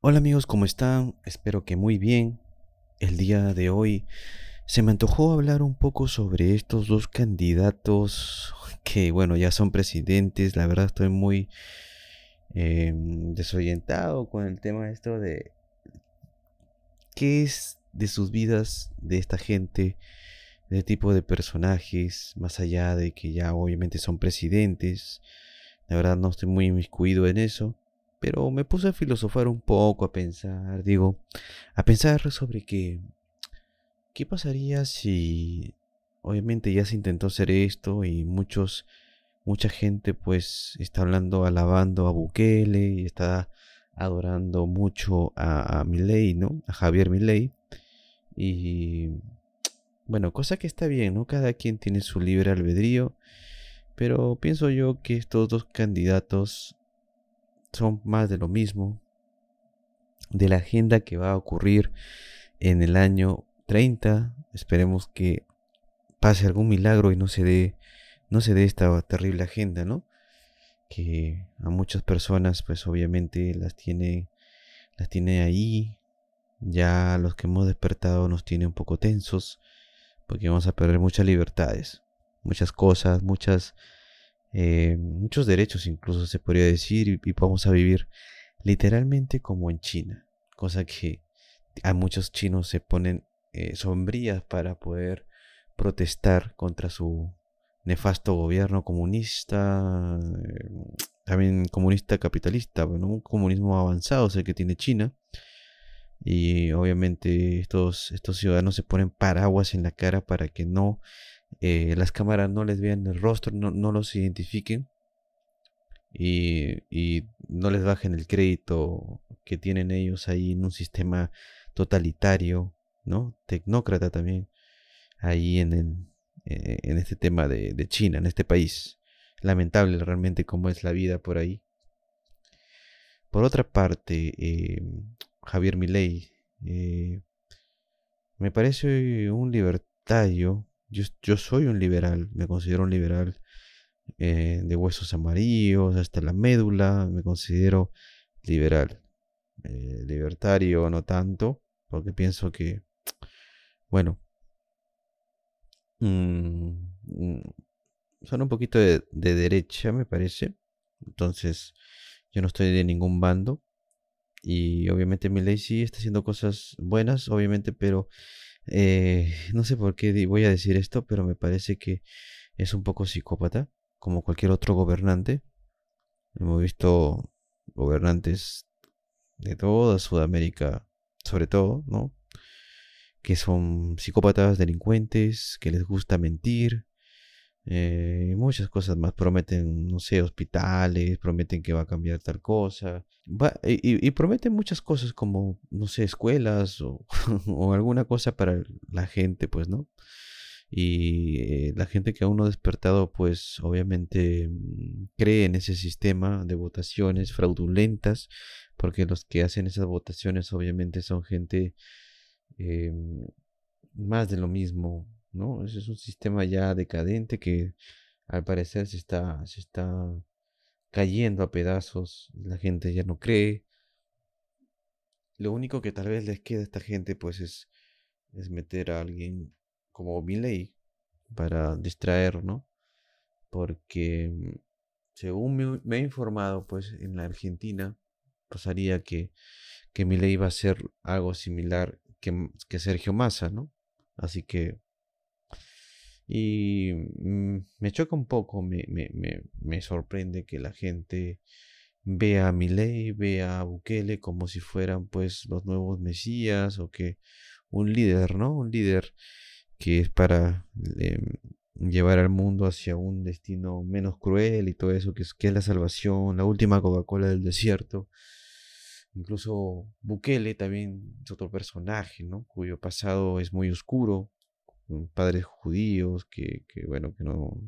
Hola amigos, ¿cómo están? Espero que muy bien. El día de hoy se me antojó hablar un poco sobre estos dos candidatos que, bueno, ya son presidentes. La verdad estoy muy eh, desorientado con el tema de esto de qué es de sus vidas de esta gente, de tipo de personajes, más allá de que ya obviamente son presidentes. La verdad no estoy muy inmiscuido en eso, pero me puse a filosofar un poco, a pensar, digo, a pensar sobre que, ¿qué pasaría si obviamente ya se intentó hacer esto y muchos, mucha gente pues está hablando, alabando a Bukele y está adorando mucho a, a Milei, ¿no? A Javier Milei. Y bueno, cosa que está bien, ¿no? Cada quien tiene su libre albedrío. Pero pienso yo que estos dos candidatos son más de lo mismo. De la agenda que va a ocurrir en el año 30. Esperemos que pase algún milagro y no se dé, no se dé esta terrible agenda, ¿no? que a muchas personas pues obviamente las tiene las tiene ahí ya los que hemos despertado nos tiene un poco tensos porque vamos a perder muchas libertades muchas cosas muchas eh, muchos derechos incluso se podría decir y, vamos a vivir literalmente como en China cosa que a muchos chinos se ponen eh, sombrías para poder protestar contra su nefasto gobierno comunista, eh, también comunista capitalista, bueno, un comunismo avanzado es el que tiene China. Y obviamente estos, estos ciudadanos se ponen paraguas en la cara para que no eh, las cámaras no les vean el rostro, no, no los identifiquen y, y, no les bajen el crédito que tienen ellos ahí en un sistema totalitario, ¿no? Tecnócrata también, ahí en el, eh, en este tema de, China, en este país. Lamentable realmente cómo es la vida por ahí. Por otra parte, eh, Javier Milei me parece un libertario. Yo, yo, soy un liberal, me considero un liberal de huesos amarillos hasta la médula, me considero liberal. libertario no tanto, porque pienso que, bueno, Mm, son un poquito de, derecha, me parece. Entonces, yo no estoy de ningún bando. Y obviamente mi ley sí está haciendo cosas buenas, obviamente, pero eh, no sé por qué voy a decir esto, pero me parece que es un poco psicópata, como cualquier otro gobernante. Hemos visto gobernantes de toda Sudamérica, sobre todo, ¿no? que son psicópatas, delincuentes, que les gusta mentir, eh, muchas cosas más. Prometen, no sé, hospitales, prometen que va a cambiar tal cosa. y, prometen muchas cosas como, no sé, escuelas o, o, alguna cosa para la gente, pues, ¿no? Y eh, la gente que aún no ha despertado, pues obviamente mm, cree en ese sistema de votaciones fraudulentas, porque los que hacen esas votaciones obviamente son gente Em, más de lo mismo, ¿no? Ese es un sistema ya decadente que al parecer se está, se está cayendo a pedazos, la gente ya no cree. Lo único que tal vez les queda a esta gente pues es, es meter a alguien como Milley para distraer, ¿no? Porque según me, he informado, pues en la Argentina pasaría que, que Milley va a hacer algo similar que, Sergio Massa, ¿no? Así que... Y mm, me choca un poco, me, me, me, sorprende que la gente vea a Milei, vea a Bukele como si fueran pues los nuevos mesías o que un líder, ¿no? Un líder que es para em, llevar al mundo hacia un destino menos cruel y todo eso, que es, que es la salvación, la última Coca-Cola del desierto. Incluso Bukele también es otro personaje, ¿no? Cuyo pasado es muy oscuro, padres judíos que, que bueno, que no,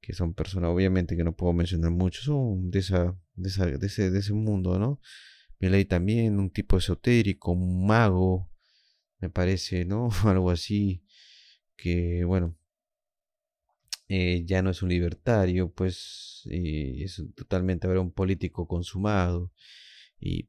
que son personas, obviamente que no puedo mencionar mucho, son de, esa, de, ese, de ese mundo, ¿no? Milei también, un tipo esotérico, un mago, me parece, ¿no? Algo así, que bueno, eh, ya no es un libertario, pues eh, es totalmente ahora un político consumado y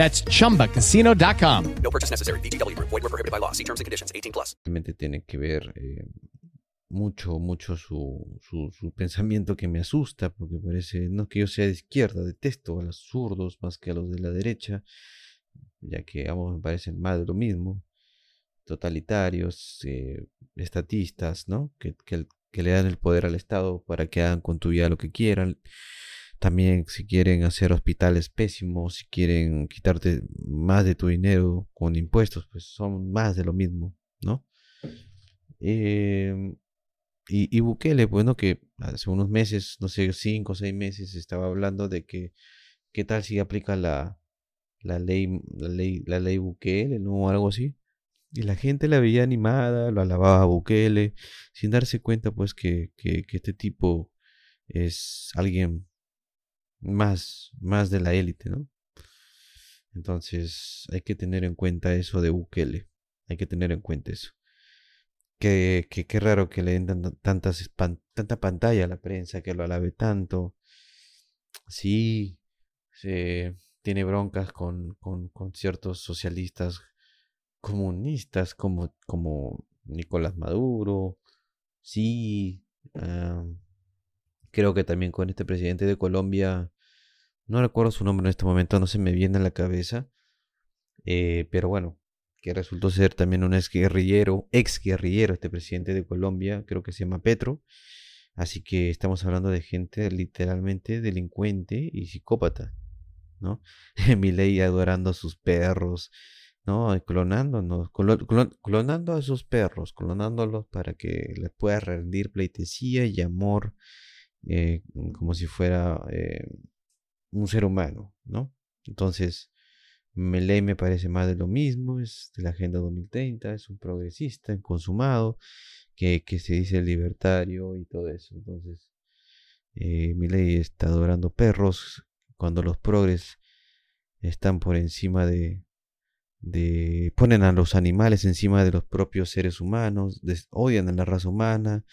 That's chumbacasino.com. No purchase necessary. BGW. Void were prohibited by law. See terms and conditions. 18 plus. Realmente tiene que ver eh, mucho, mucho su, su, su, pensamiento que me asusta, porque parece, no que yo sea de izquierda, detesto a los zurdos más que a los de la derecha, ya que ambos me parecen más de lo mismo, totalitarios, eh, estatistas, ¿no? Que, que, que le dan el poder al Estado para que hagan con tu vida lo que quieran también si quieren hacer hospitales pésimos, si quieren quitarte más de tu dinero con impuestos, pues son más de lo mismo, ¿no? Eh, y, Bukele, bueno, que hace unos meses, no sé, cinco o seis meses, estaba hablando de que qué tal si aplica la, la ley, la ley, la ley Bukele, ¿no? O algo así. Y la gente la veía animada, lo alababa a Bukele, sin darse cuenta, pues, que, que este tipo es alguien más, más de la élite, ¿no? Entonces hay que tener en cuenta eso de Bukele. Hay que tener en cuenta eso. Que, que, raro que le den tantas, tanta pantalla a la prensa, que lo alabe tanto. Sí, se tiene broncas con, con, con ciertos socialistas comunistas como, como Nicolás Maduro. Sí, Creo que también con este presidente de Colombia, no recuerdo su nombre en este momento, no se me viene a la cabeza, eh, pero bueno, que resultó ser también un ex guerrillero, ex guerrillero, este presidente de Colombia, creo que se llama Petro. Así que estamos hablando de gente literalmente delincuente y psicópata, ¿no? ley adorando a sus perros, ¿no? Clonándonos, clonando a sus perros, clonándolos para que les pueda rendir pleitesía y amor eh, como si fuera eh, un ser humano, ¿no? Entonces, Meley me parece más de lo mismo, es de la Agenda 2030, es un progresista, consumado, que, que se dice libertario y todo eso. Entonces, eh, Milei está adorando perros cuando los progres están por encima de, de ponen a los animales encima de los propios seres humanos, odian a la raza humana,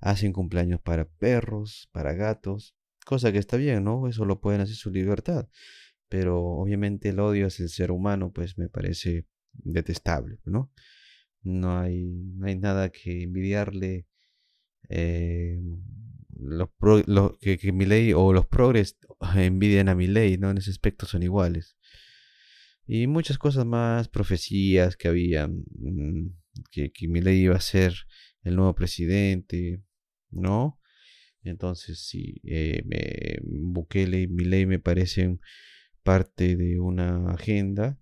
hacen cumpleaños para perros, para gatos, cosa que está bien, ¿no? Eso lo pueden hacer su libertad. Pero obviamente el odio hacia el ser humano, pues me parece detestable, ¿no? No hay, no hay nada que envidiarle. Eh, los, que, que mi ley o los progres envidian a mi ley, ¿no? En ese aspecto son iguales. Y muchas cosas más, profecías que había, mm, que, que mi ley iba a ser el nuevo presidente, ¿no? Entonces, sí, eh, me, Bukele y Milei me parecen parte de una agenda,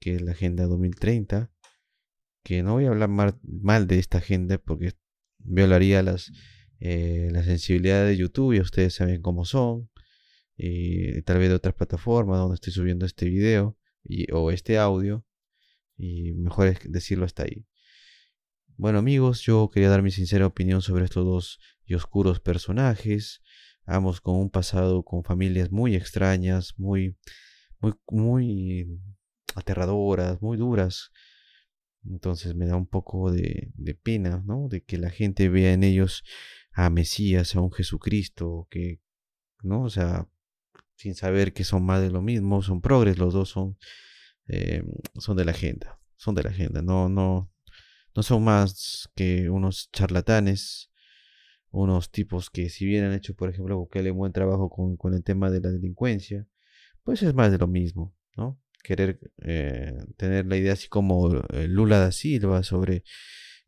que es la Agenda 2030, que no voy a hablar mal, de esta agenda porque violaría las, eh, la sensibilidad de YouTube, y ustedes saben cómo son, y tal vez de otras plataformas donde estoy subiendo este video y, o este audio, y mejor es decirlo hasta ahí. Bueno amigos, yo quería dar mi sincera opinión sobre estos dos y oscuros personajes, ambos con un pasado con familias muy extrañas, muy, muy, muy aterradoras, muy duras. Entonces me da un poco de, pena, ¿no? De que la gente vea en ellos a Mesías, a un Jesucristo, que, ¿no? O sea, sin saber que son más de lo mismo, son progres, los dos son, eh, son de la agenda, son de la agenda, no, no, no son más que unos charlatanes, unos tipos que si bien han hecho, por ejemplo, Bukele un buen trabajo con, con el tema de la delincuencia, pues es más de lo mismo, ¿no? querer eh, tener la idea así como eh, Lula da Silva sobre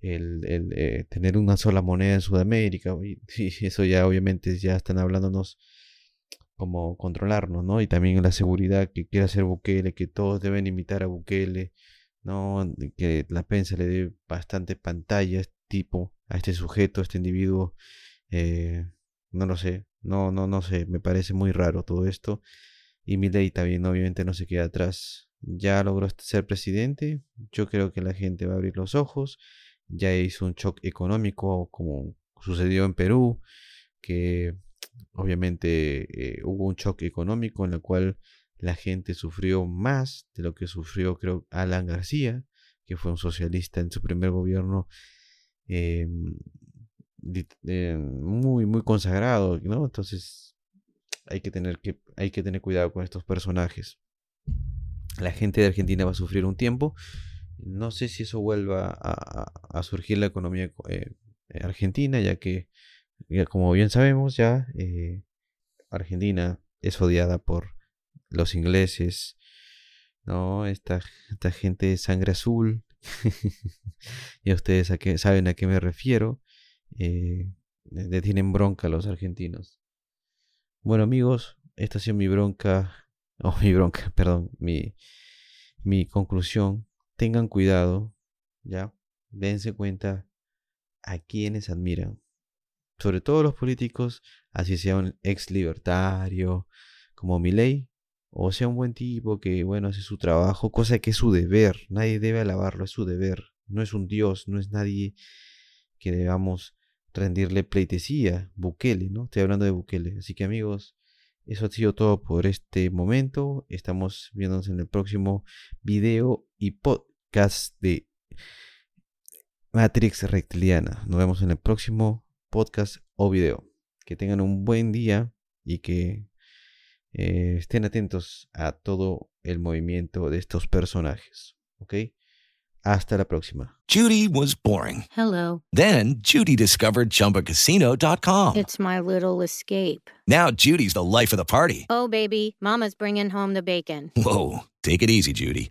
el, eh, tener una sola moneda en Sudamérica. Y, y eso ya obviamente ya están hablándonos como controlarnos, ¿no? Y también la seguridad que quiere hacer Bukele, que todos deben imitar a Bukele, ¿no? Que la prensa le dé bastante pantalla a este tipo, a este sujeto, a este individuo. Eh, no lo sé, no, no, no sé, me parece muy raro todo esto. Y Milei también obviamente no se queda atrás. Ya logró ser presidente, yo creo que la gente va a abrir los ojos. Ya hizo un shock económico como sucedió en Perú, que obviamente eh, hubo un choque económico en el cual la gente sufrió más de lo que sufrió creo Alan García, que fue un socialista en su primer gobierno eh, eh, muy muy consagrado. Entonces hay que tener que hay que tener cuidado con estos personajes. La gente de Argentina va a sufrir un tiempo. No sé si eso vuelva a, surgir la economía argentina, ya que como bien sabemos ya, eh, Argentina es odiada por los ingleses, ¿no? Esta, esta gente de sangre azul, ya ustedes saben a qué me refiero, eh, le tienen bronca a los argentinos. Bueno amigos, esta ha sido mi bronca, o mi bronca, perdón, mi, mi conclusión. Tengan cuidado, ¿ya? Dense cuenta a quienes admiran sobre todo los políticos, así sea un ex libertario como Milei, o sea un buen tipo que, bueno, hace su trabajo, cosa que es su deber, nadie debe alabarlo, es su deber, no es un dios, no es nadie que debamos rendirle pleitesía, Bukele, ¿no? Estoy hablando de Bukele, así que amigos, eso ha sido todo por este momento, estamos viéndonos en el próximo video y podcast de Matrix Reptiliana, nos vemos en el próximo podcast o video. Que tengan un buen día y que eh, estén atentos a todo el movimiento de estos personajes. ¿Ok? Hasta la próxima. Judy was boring. Hello. Then Judy discovered chumbacasino.com. It's my little escape. Now Judy's the life of the party. Oh, baby, Mama's bringing home the bacon. Whoa. Take it easy, Judy.